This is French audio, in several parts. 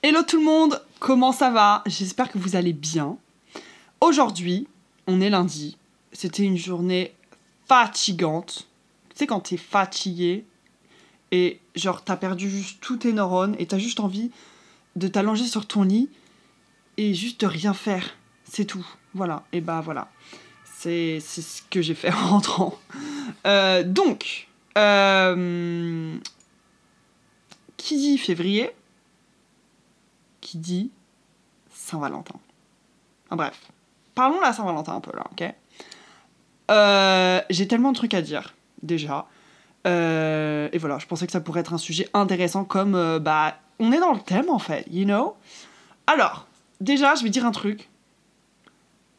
Hello tout le monde, comment ça va? J'espère que vous allez bien. Aujourd'hui, on est lundi. C'était une journée fatigante. Tu sais, quand t'es fatigué et genre t'as perdu juste tous tes neurones et t'as juste envie de t'allonger sur ton lit et juste de rien faire. C'est tout. Voilà. Et bah voilà. C'est ce que j'ai fait en rentrant. Euh, donc, euh, qui dit février? Qui dit Saint-Valentin. En bref, parlons la Saint-Valentin un peu là, ok? Euh, J'ai tellement de trucs à dire, déjà. et voilà, je pensais que ça pourrait être un sujet intéressant comme, bah, on est dans le thème en fait, you know? Alors, déjà, je vais dire un truc.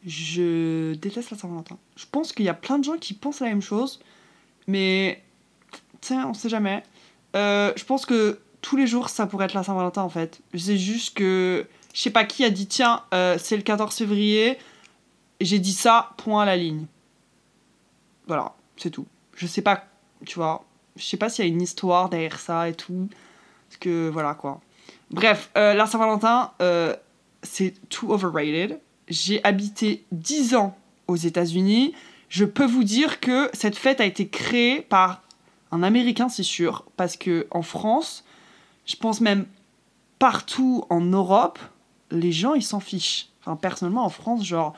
Je déteste la Saint-Valentin. Je pense qu'il y a plein de gens qui pensent la même chose, mais tiens, on sait jamais. Euh, je pense que tous les jours, ça pourrait être la Saint-Valentin en fait. C'est juste que je sais pas qui a dit tiens, euh, c'est le 14 février, j'ai dit ça, point à la ligne. Voilà, c'est tout. Je sais pas, tu vois, je sais pas s'il y a une histoire derrière ça et tout. Parce que voilà quoi. Bref, euh, la Saint-Valentin, c'est too overrated. J'ai habité 10 ans aux États-Unis. Je peux vous dire que cette fête a été créée par un Américain, c'est sûr, parce que en France, je pense même partout en Europe, les gens ils s'en fichent. Enfin, personnellement, en France, genre,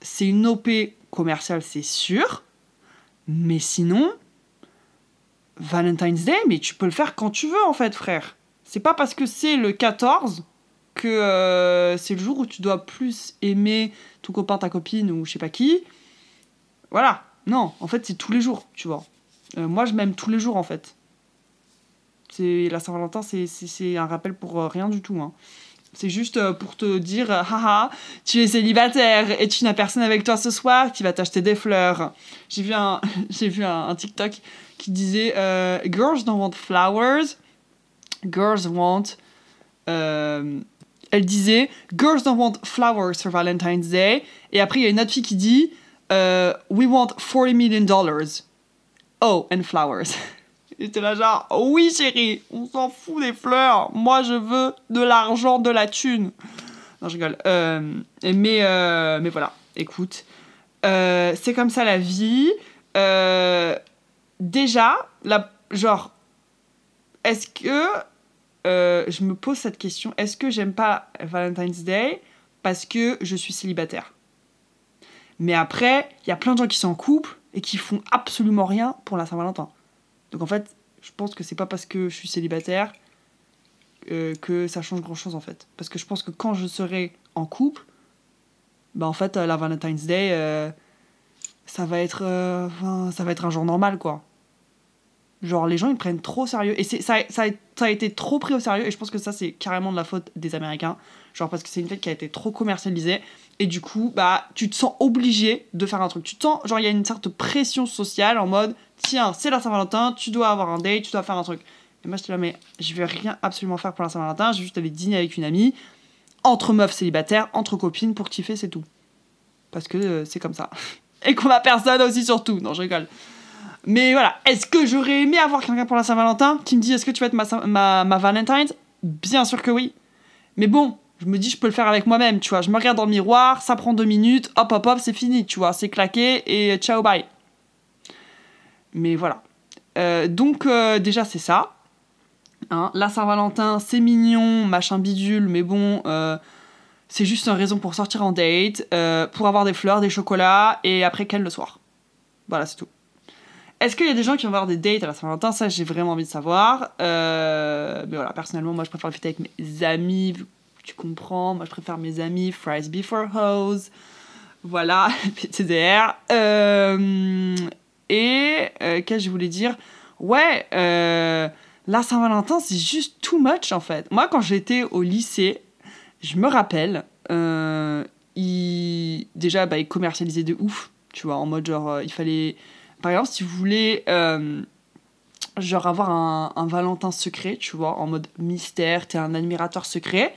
c'est une OP commerciale, c'est sûr, mais sinon, Valentine's Day, mais tu peux le faire quand tu veux en fait, frère. C'est pas parce que c'est le 14 que euh, c'est le jour où tu dois plus aimer ton copain, ta copine ou je sais pas qui. Voilà. Non, en fait, c'est tous les jours, tu vois. Euh, moi, je m'aime tous les jours, en fait. La Saint-Valentin, c'est un rappel pour euh, rien du tout. Hein. C'est juste pour te dire, haha, tu es célibataire et tu n'as personne avec toi ce soir qui va t'acheter des fleurs. J'ai vu, un, TikTok qui disait, Girls don't want flowers, girls want elle disait Girls don't want flowers for Valentine's Day. Et après, il y a une autre fille qui dit euh, We want 40 million dollars. Oh, and flowers. J'étais là genre, oui chérie, on s'en fout des fleurs. Moi, je veux de l'argent, de la thune. Non, je rigole. Euh, mais, euh, mais voilà, écoute. c'est comme ça la vie. déjà, la, genre, est-ce que euh, je me pose cette question est-ce que j'aime pas Valentine's Day parce que je suis célibataire? Mais après, il y a plein de gens qui sont en couple et qui font absolument rien pour la Saint-Valentin. Donc en fait, je pense que c'est pas parce que je suis célibataire euh, que ça change grand chose en fait. Parce que je pense que quand je serai en couple, bah en fait, la Valentine's Day, euh, ça, va être, ça va être un jour normal quoi. Genre, les gens, ils prennent trop sérieux. Et ça, ça, ça, a été trop pris au sérieux. Et je pense que ça, c'est carrément de la faute des Américains. Genre, parce que c'est une fête qui a été trop commercialisée. Et du coup, bah, tu te sens obligé de faire un truc. Tu te sens, genre, il y a une sorte de pression sociale en mode, tiens, c'est la Saint-Valentin, tu dois avoir un date, tu dois faire un truc. Et moi, je te là, mais je vais rien absolument faire pour la Saint-Valentin. Je vais juste aller dîner avec une amie, entre meufs célibataires, entre copines, pour kiffer, c'est tout. Parce que euh, c'est comme ça. Et qu'on a personne aussi, surtout. Non, je rigole. Mais voilà, est-ce que j'aurais aimé avoir quelqu'un pour la Saint-Valentin qui me dit est-ce que tu vas être ma, ma, ma Bien sûr que oui. Mais bon, je me dis je peux le faire avec moi-même, tu vois. Je me regarde dans le miroir, ça prend deux minutes, hop hop hop, c'est fini, tu vois. C'est claqué et ciao bye. Mais voilà. Euh, donc euh, déjà c'est ça. Hein, la Saint-Valentin, c'est mignon, machin bidule, mais bon, euh, c'est juste une raison pour sortir en date, pour avoir des fleurs, des chocolats, et après qu'elle le soir. Voilà, c'est tout. Est-ce qu'il y a des gens qui vont avoir des dates à la Saint-Valentin? Ça, j'ai vraiment envie de savoir. Mais voilà, personnellement, moi, je préfère le fêter avec mes amis. Tu comprends Moi, je préfère mes amis. Fries before hose. Voilà, PTDR. Euh, et euh, qu'est-ce que je voulais dire? Ouais, la Saint-Valentin, c'est juste too much en fait. Moi, quand j'étais au lycée, je me rappelle, il... déjà, bah, ils commercialisaient de ouf. Tu vois, en mode genre, il fallait par exemple, si vous voulez euh, genre avoir un, Valentin secret, tu vois, en mode mystère, t'es un admirateur secret,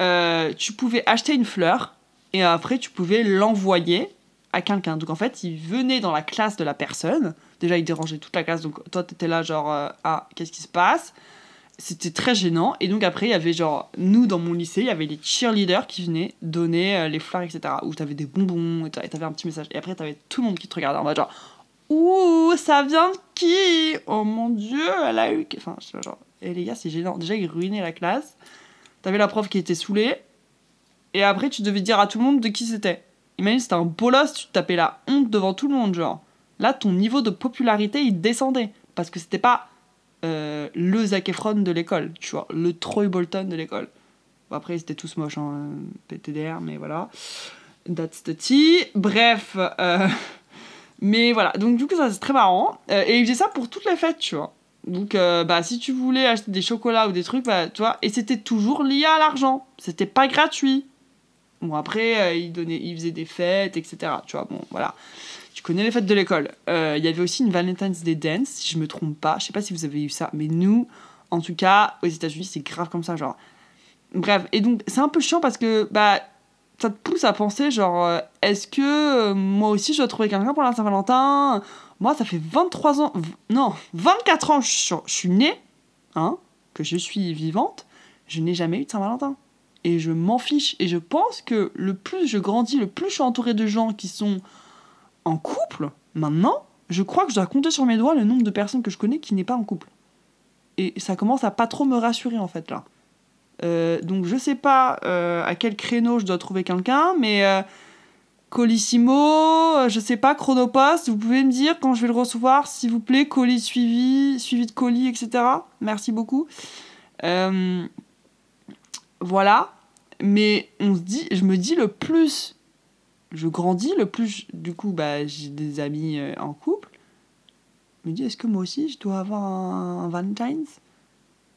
euh, tu pouvais acheter une fleur et après tu pouvais l'envoyer à quelqu'un. Donc en fait, il venait dans la classe de la personne. Déjà, il dérangeait toute la classe, donc toi, t'étais là genre, euh, ah, qu'est-ce qui se passe? C'était très gênant. Et donc après, il y avait genre, nous dans mon lycée, il y avait les cheerleaders qui venaient donner euh, les fleurs, etc. Où t'avais des bonbons et t'avais un petit message. Et après, t'avais tout le monde qui te regardait en mode genre, ouh, ça vient de qui? Oh mon dieu, elle a eu. Enfin, je sais genre, et les gars, c'est gênant. Déjà, ils ruinaient la classe. T'avais la prof qui était saoulée. Et après, tu devais dire à tout le monde de qui c'était. Imagine, c'était un bolos, tu te tapais la honte devant tout le monde, genre. Là, ton niveau de popularité, il descendait. Parce que c'était pas euh, le Zac Efron de l'école, tu vois, le Troy Bolton de l'école. Bon, après, ils étaient tous moches, hein, PTDR, mais voilà. That's the tea. Bref. Euh, mais voilà, donc du coup, ça c'est très marrant. Euh, et ils faisaient ça pour toutes les fêtes, tu vois. Donc, bah, si tu voulais acheter des chocolats ou des trucs, bah, tu vois, et c'était toujours lié à l'argent. C'était pas gratuit. Bon, après, ils, donnaient, ils faisaient des fêtes, etc. Tu vois, bon, voilà. Tu connais les fêtes de l'école. Euh, il y avait aussi une Valentine's Day Dance, si je me trompe pas. Je sais pas si vous avez eu ça, mais nous, en tout cas, aux États-Unis, c'est grave comme ça, genre. Bref, et donc c'est un peu chiant parce que bah ça te pousse à penser genre euh, est-ce que euh, moi aussi je dois trouver quelqu'un pour la Saint-Valentin? Moi, ça fait 23 ans, non, 24 ans je suis née, hein, que je suis vivante, je n'ai jamais eu de Saint-Valentin. Et je m'en fiche. Et je pense que le plus je grandis, le plus je suis entourée de gens qui sont en couple, maintenant, je crois que je dois compter sur mes doigts le nombre de personnes que je connais qui n'est pas en couple. Et ça commence à pas trop me rassurer en fait là. Euh, donc je sais pas euh, à quel créneau je dois trouver quelqu'un, mais euh, Colissimo, je sais pas, Chronopost, vous pouvez me dire quand je vais le recevoir, s'il vous plaît, colis suivi, suivi de colis, etc. Merci beaucoup. Voilà. Mais on se dit, je me dis le plus je grandis, le plus, du coup, bah, j'ai des amis euh, en couple. Je me dis, est-ce que moi aussi, je dois avoir un, Valentine's?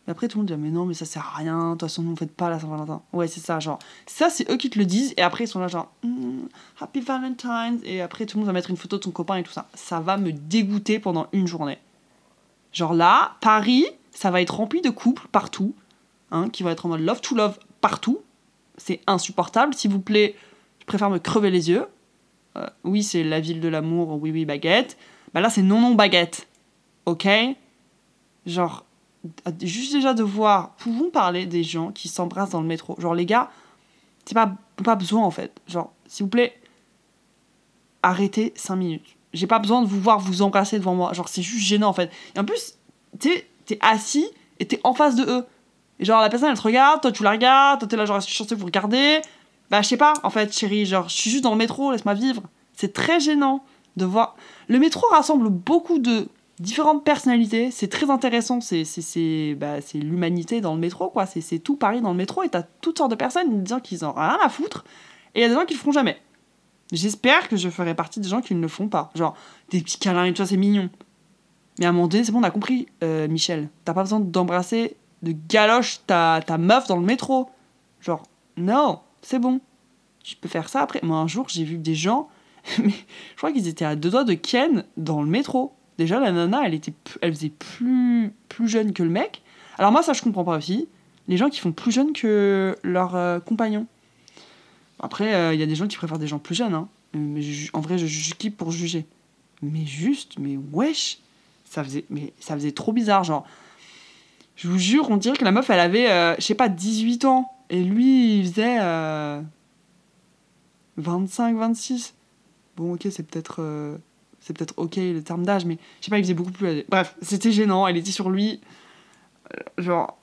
Après, tout le monde dit, mais non, mais ça sert à rien, de toute façon, on fait pas la Saint-Valentin. Ouais, c'est ça, genre, ça, c'est eux qui te le disent, et après, ils sont là, genre, hmm, Happy Valentine's, et après, tout le monde va mettre une photo de son copain et tout ça. Ça va me dégoûter pendant une journée. Genre là, Paris, ça va être rempli de couples partout, qui vont être en mode love to love partout. C'est insupportable. S'il vous plaît, je préfère me crever les yeux. Euh, oui, c'est la ville de l'amour, oui, oui, baguette. Bah là, c'est non, non, baguette. Ok Genre, juste déjà de voir, pouvons parler des gens qui s'embrassent dans le métro. Genre, les gars, c'est pas, pas besoin en fait. Genre, s'il vous plaît, arrêtez 5 minutes. J'ai pas besoin de vous voir vous embrasser devant moi. Genre, c'est juste gênant en fait. Et en plus, t'es es assis et t'es en face de eux. Et genre, la personne elle te regarde, toi tu la regardes, toi t'es là, genre, je suis censé vous regarder. Bah, je sais pas, en fait, chérie, genre, je suis juste dans le métro, laisse-moi vivre. C'est très gênant de voir. Le métro rassemble beaucoup de différentes personnalités. C'est très intéressant. C'est bah, l'humanité dans le métro, quoi. C'est tout Paris dans le métro et t'as toutes sortes de personnes disant qu'ils ont rien à foutre. Et il y a des gens qui le feront jamais. J'espère que je ferai partie des gens qui ne le font pas. Genre, des petits câlins et tout ça, c'est mignon. Mais à un moment donné, c'est bon, on a compris, euh, Michel. T'as pas besoin d'embrasser, de galoche ta, ta meuf dans le métro. Genre, non c'est bon. Tu peux faire ça après. Moi, un jour, j'ai vu des gens, mais je crois qu'ils étaient à deux doigts de Ken dans le métro. Déjà, la nana, elle, était, elle faisait plus, plus jeune que le mec. Alors, moi, ça, je comprends pas aussi. Les gens qui font plus jeunes que leurs euh, compagnons. Après, euh, il y a des gens qui préfèrent des gens plus jeunes. Hein. Mais en vrai, je juge qui pour juger? Mais juste, mais wesh ça faisait, mais ça faisait trop bizarre. Genre, je vous jure, on dirait que la meuf, elle avait, euh, je sais pas, 18 ans. Et lui, il faisait 25, euh, 26. Bon, ok, c'est peut-être euh, c'est peut-être ok le terme d'âge, mais je sais pas, il faisait beaucoup plus. Bref, c'était gênant, elle était sur lui. Euh, genre.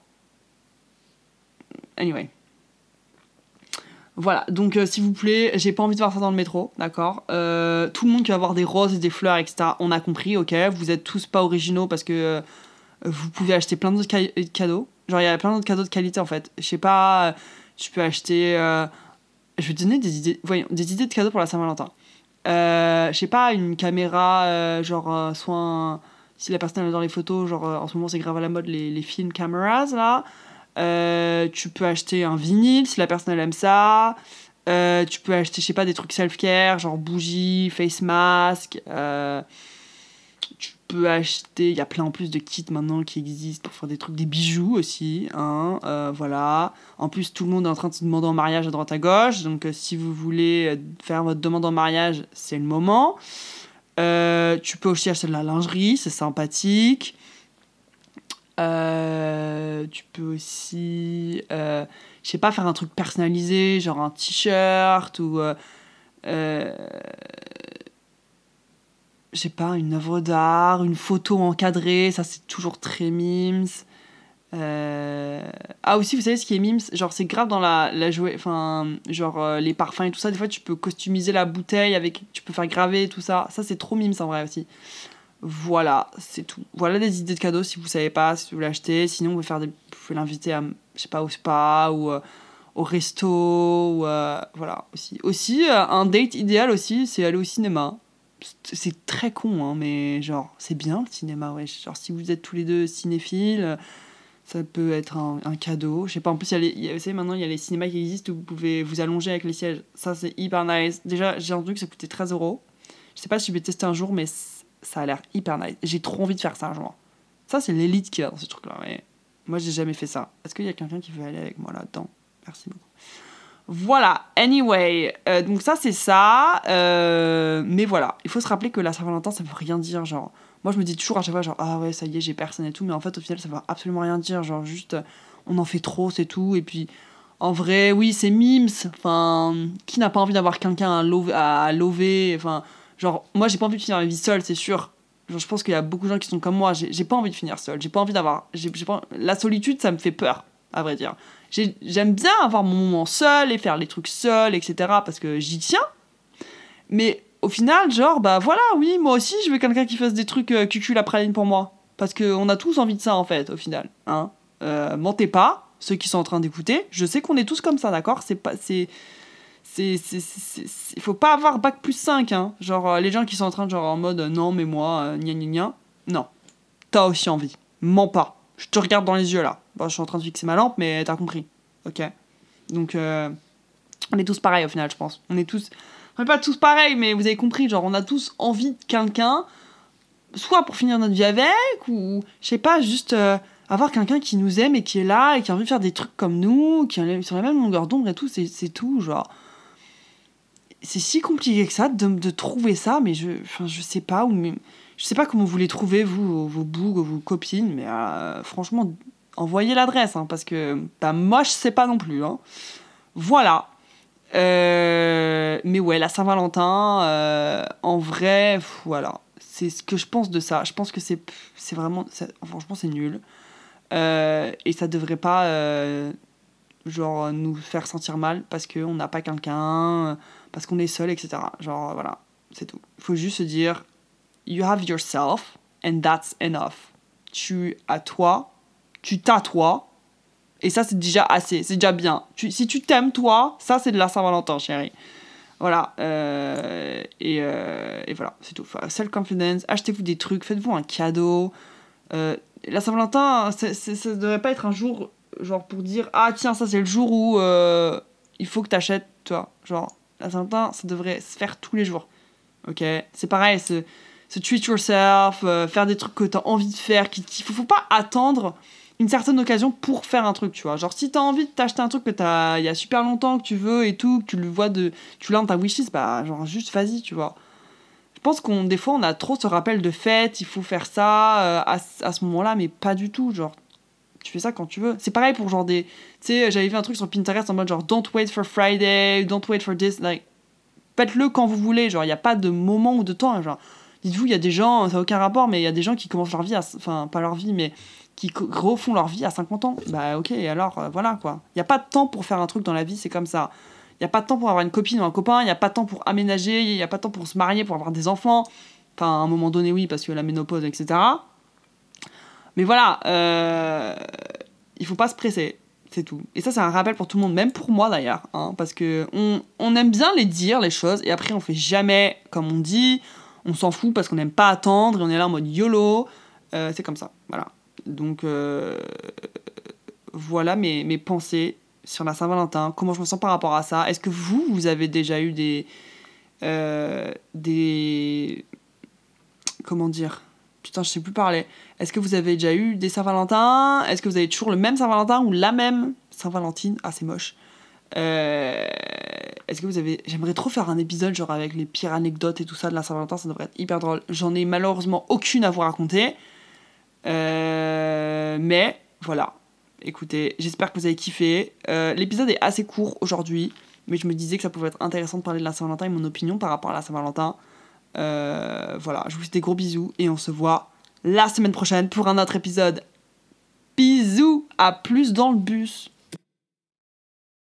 Anyway. Voilà, donc s'il vous plaît, j'ai pas envie de voir ça dans le métro, d'accord? Tout le monde qui va avoir des roses des fleurs, etc., on a compris, ok? Vous êtes tous pas originaux parce que vous pouvez acheter plein d'autres cadeaux. Genre, il y a plein d'autres cadeaux de qualité en fait. Je sais pas, tu peux acheter. Euh, je vais te donner des idées, voyons, des idées de cadeaux pour la Saint-Valentin. Euh, je sais pas, une caméra, euh, genre, soit si la personne dans les photos, genre, en ce moment c'est grave à la mode les, les film cameras là. tu peux acheter un vinyle si la personne elle aime ça. tu peux acheter, je sais pas, des trucs self-care, genre bougies, face mask peux acheter, il y a plein en plus de kits maintenant qui existent pour faire des trucs, des bijoux aussi, hein, euh, voilà. En plus, tout le monde est en train de se demander en mariage à droite à gauche, donc euh, si vous voulez euh, faire votre demande en mariage, c'est le moment. tu peux aussi acheter de la lingerie, c'est sympathique. Tu peux aussi, je sais pas, faire un truc personnalisé, genre un t-shirt ou, je sais pas, une œuvre d'art, une photo encadrée, ça c'est toujours très mimes. Euh, Ah aussi, vous savez ce qui est mimes Genre c'est grave dans la, la enfin genre euh, les parfums et tout ça. Des fois tu peux customiser la bouteille avec, tu peux faire graver tout ça. Ça c'est trop mimes en vrai aussi. Voilà, c'est tout. Voilà des idées de cadeaux si vous savez pas, si vous voulez acheter. Sinon, vous pouvez, l'inviter à, je sais pas, au spa ou euh, au resto. Ou, voilà, aussi. Aussi, un date idéal aussi, c'est aller au cinéma. C'est- très con, hein, mais genre, c'est bien le cinéma, ouais. Genre, si vous êtes tous les deux cinéphiles, ça peut être un, cadeau. Je sais pas, en plus, y a y a- vous savez, maintenant, il y a les cinémas qui existent où vous pouvez vous allonger avec les sièges. Ça, c'est hyper nice. Déjà, j'ai entendu que ça coûtait 13 euros. Je sais pas si je vais tester un jour, mais ça a l'air hyper nice. J'ai trop envie de faire ça un jour. Ça, c'est l'élite qui va dans ce truc-là. Mais moi, j'ai jamais fait ça. Est-ce qu'il y a quelqu'un qui veut aller avec moi là-dedans? Merci beaucoup. Voilà, anyway, euh, donc ça c'est ça, euh, mais voilà, il faut se rappeler que la Saint-Valentin ça veut rien dire, genre, moi je me dis toujours à chaque fois, genre, ah ouais, ça y est, j'ai personne et tout, mais en fait au final ça veut absolument rien dire, genre, juste, on en fait trop, c'est tout, et puis, en vrai, oui, c'est mimes, enfin, qui n'a pas envie d'avoir quelqu'un à lover, enfin, genre, moi j'ai pas envie de finir ma vie seule, c'est sûr, genre, je pense qu'il y a beaucoup de gens qui sont comme moi, j'ai pas envie de finir seule, j'ai pas envie d'avoir, la solitude ça me fait peur, à vrai dire. J'ai- J'aime bien avoir mon moment seul et faire les trucs seul, etc. parce que j'y tiens. Mais au final, genre, bah voilà, oui, moi aussi, je veux quelqu'un qui fasse des trucs euh, cucul la praline pour moi. Parce qu'on a tous envie de ça, en fait, au final. Hein Euh, mentez pas, ceux qui sont en train d'écouter. Je sais qu'on est tous comme ça, d'accord? C'est pas. C'est- Il faut pas avoir bac plus 5, hein. Genre, euh, les gens qui sont en train de, genre, en mode, euh, non, mais moi, euh, gna gna gna. Non. T'as aussi envie. Mens pas. Je te regarde dans les yeux, là. Je suis en train de fixer ma lampe, mais t'as compris. Ok Donc, euh, on est tous pareils, au final, je pense. On est tous. On n'est pas tous pareils, mais vous avez compris, genre, on a tous envie de quelqu'un, soit pour finir notre vie avec, ou, je sais pas, juste euh, avoir quelqu'un qui nous aime et qui est là, et qui a envie de faire des trucs comme nous, qui est sur la même longueur d'ombre et tout, c'est tout, genre. C'est si compliqué que ça de, trouver ça, mais je, enfin, je sais pas, ou je sais pas comment vous les trouvez, vous, vos bougs, vos copines, mais euh, franchement, envoyez l'adresse, hein, parce que bah, je sais pas non plus. Hein. Voilà. Euh, mais ouais, la Saint-Valentin, euh, en vrai, voilà. C'est ce que je pense de ça. Je pense que c'est c'est vraiment. c'est- Franchement, c'est nul. Et ça devrait pas, genre, nous faire sentir mal parce qu'on n'a pas quelqu'un, parce qu'on est seul, etc. Genre, voilà, c'est tout. Faut juste se dire you have yourself and that's enough. Tu as toi, tu t'as toi, et ça c'est déjà assez, c'est déjà bien. Tu, si tu t'aimes toi, ça c'est de la Saint-Valentin, chérie. Voilà, euh, et, euh, et voilà, c'est tout. Self-confidence, achetez-vous des trucs, faites-vous un cadeau. Euh, la Saint-Valentin, ça ne devrait pas être un jour, genre pour dire Ah tiens, ça c'est le jour où il faut que t'achètes, toi. Genre, la Saint-Valentin, ça devrait se faire tous les jours. Ok? C'est pareil, c'est se treat yourself, euh, faire des trucs que tu as envie de faire. qu'il faut, faut pas attendre une certaine occasion pour faire un truc, tu vois. Genre, si tu as envie de t'acheter un truc que t'as il y a super longtemps, que tu veux et tout, que tu le vois de. Tu l'as dans ta wishlist, bah, genre, juste vas-y, tu vois. Je pense qu'on des fois, on a trop ce rappel de fête, il faut faire ça euh, à, à ce moment-là, mais pas du tout. Genre, tu fais ça quand tu veux. C'est pareil pour genre des. Tu sais, j'avais vu un truc sur Pinterest en mode genre, don't wait for Friday, don't wait for this. Like, faites-le quand vous voulez. Genre, il n'y a pas de moment ou de temps. Genre, dites-vous, il y a des gens, ça n'a aucun rapport, mais il y a des gens qui commencent leur vie. Enfin, pas leur vie, mais qui refont leur vie à 50 ans. Bah, ok, alors, euh, voilà quoi. Il n'y a pas de temps pour faire un truc dans la vie, c'est comme ça. Il n'y a pas de temps pour avoir une copine ou un copain, il n'y a pas de temps pour aménager, il n'y a pas de temps pour se marier, pour avoir des enfants. Enfin, à un moment donné, oui, parce que la ménopause, etc. Mais voilà, euh, il faut pas se presser, c'est tout. Et ça, c'est un rappel pour tout le monde, même pour moi d'ailleurs, hein, parce que on, on aime bien les dire, les choses, et après on fait jamais comme on dit, on s'en fout parce qu'on n'aime pas attendre, et on est là en mode YOLO, Euh, c'est comme ça, voilà. Donc, euh, voilà mes, pensées sur la Saint-Valentin, comment je me sens par rapport à ça. Est-ce que vous, vous avez déjà eu des. euh, des. Comment dire Putain, je sais plus parler. Est-ce que vous avez déjà eu des Saint-Valentin? Est-ce que vous avez toujours le même Saint-Valentin ou la même Saint-Valentine? Ah, c'est moche. Euh, Est-ce que vous avez. J'aimerais trop faire un épisode genre avec les pires anecdotes et tout ça de la Saint-Valentin, ça devrait être hyper drôle. J'en ai malheureusement aucune à vous raconter. Euh, mais voilà, écoutez, j'espère que vous avez kiffé. Euh, l'épisode est assez court aujourd'hui, mais je me disais que ça pouvait être intéressant de parler de la Saint-Valentin et mon opinion par rapport à la Saint-Valentin. Euh, voilà, je vous fais des gros bisous et on se voit la semaine prochaine pour un autre épisode. Bisous, à plus dans le bus.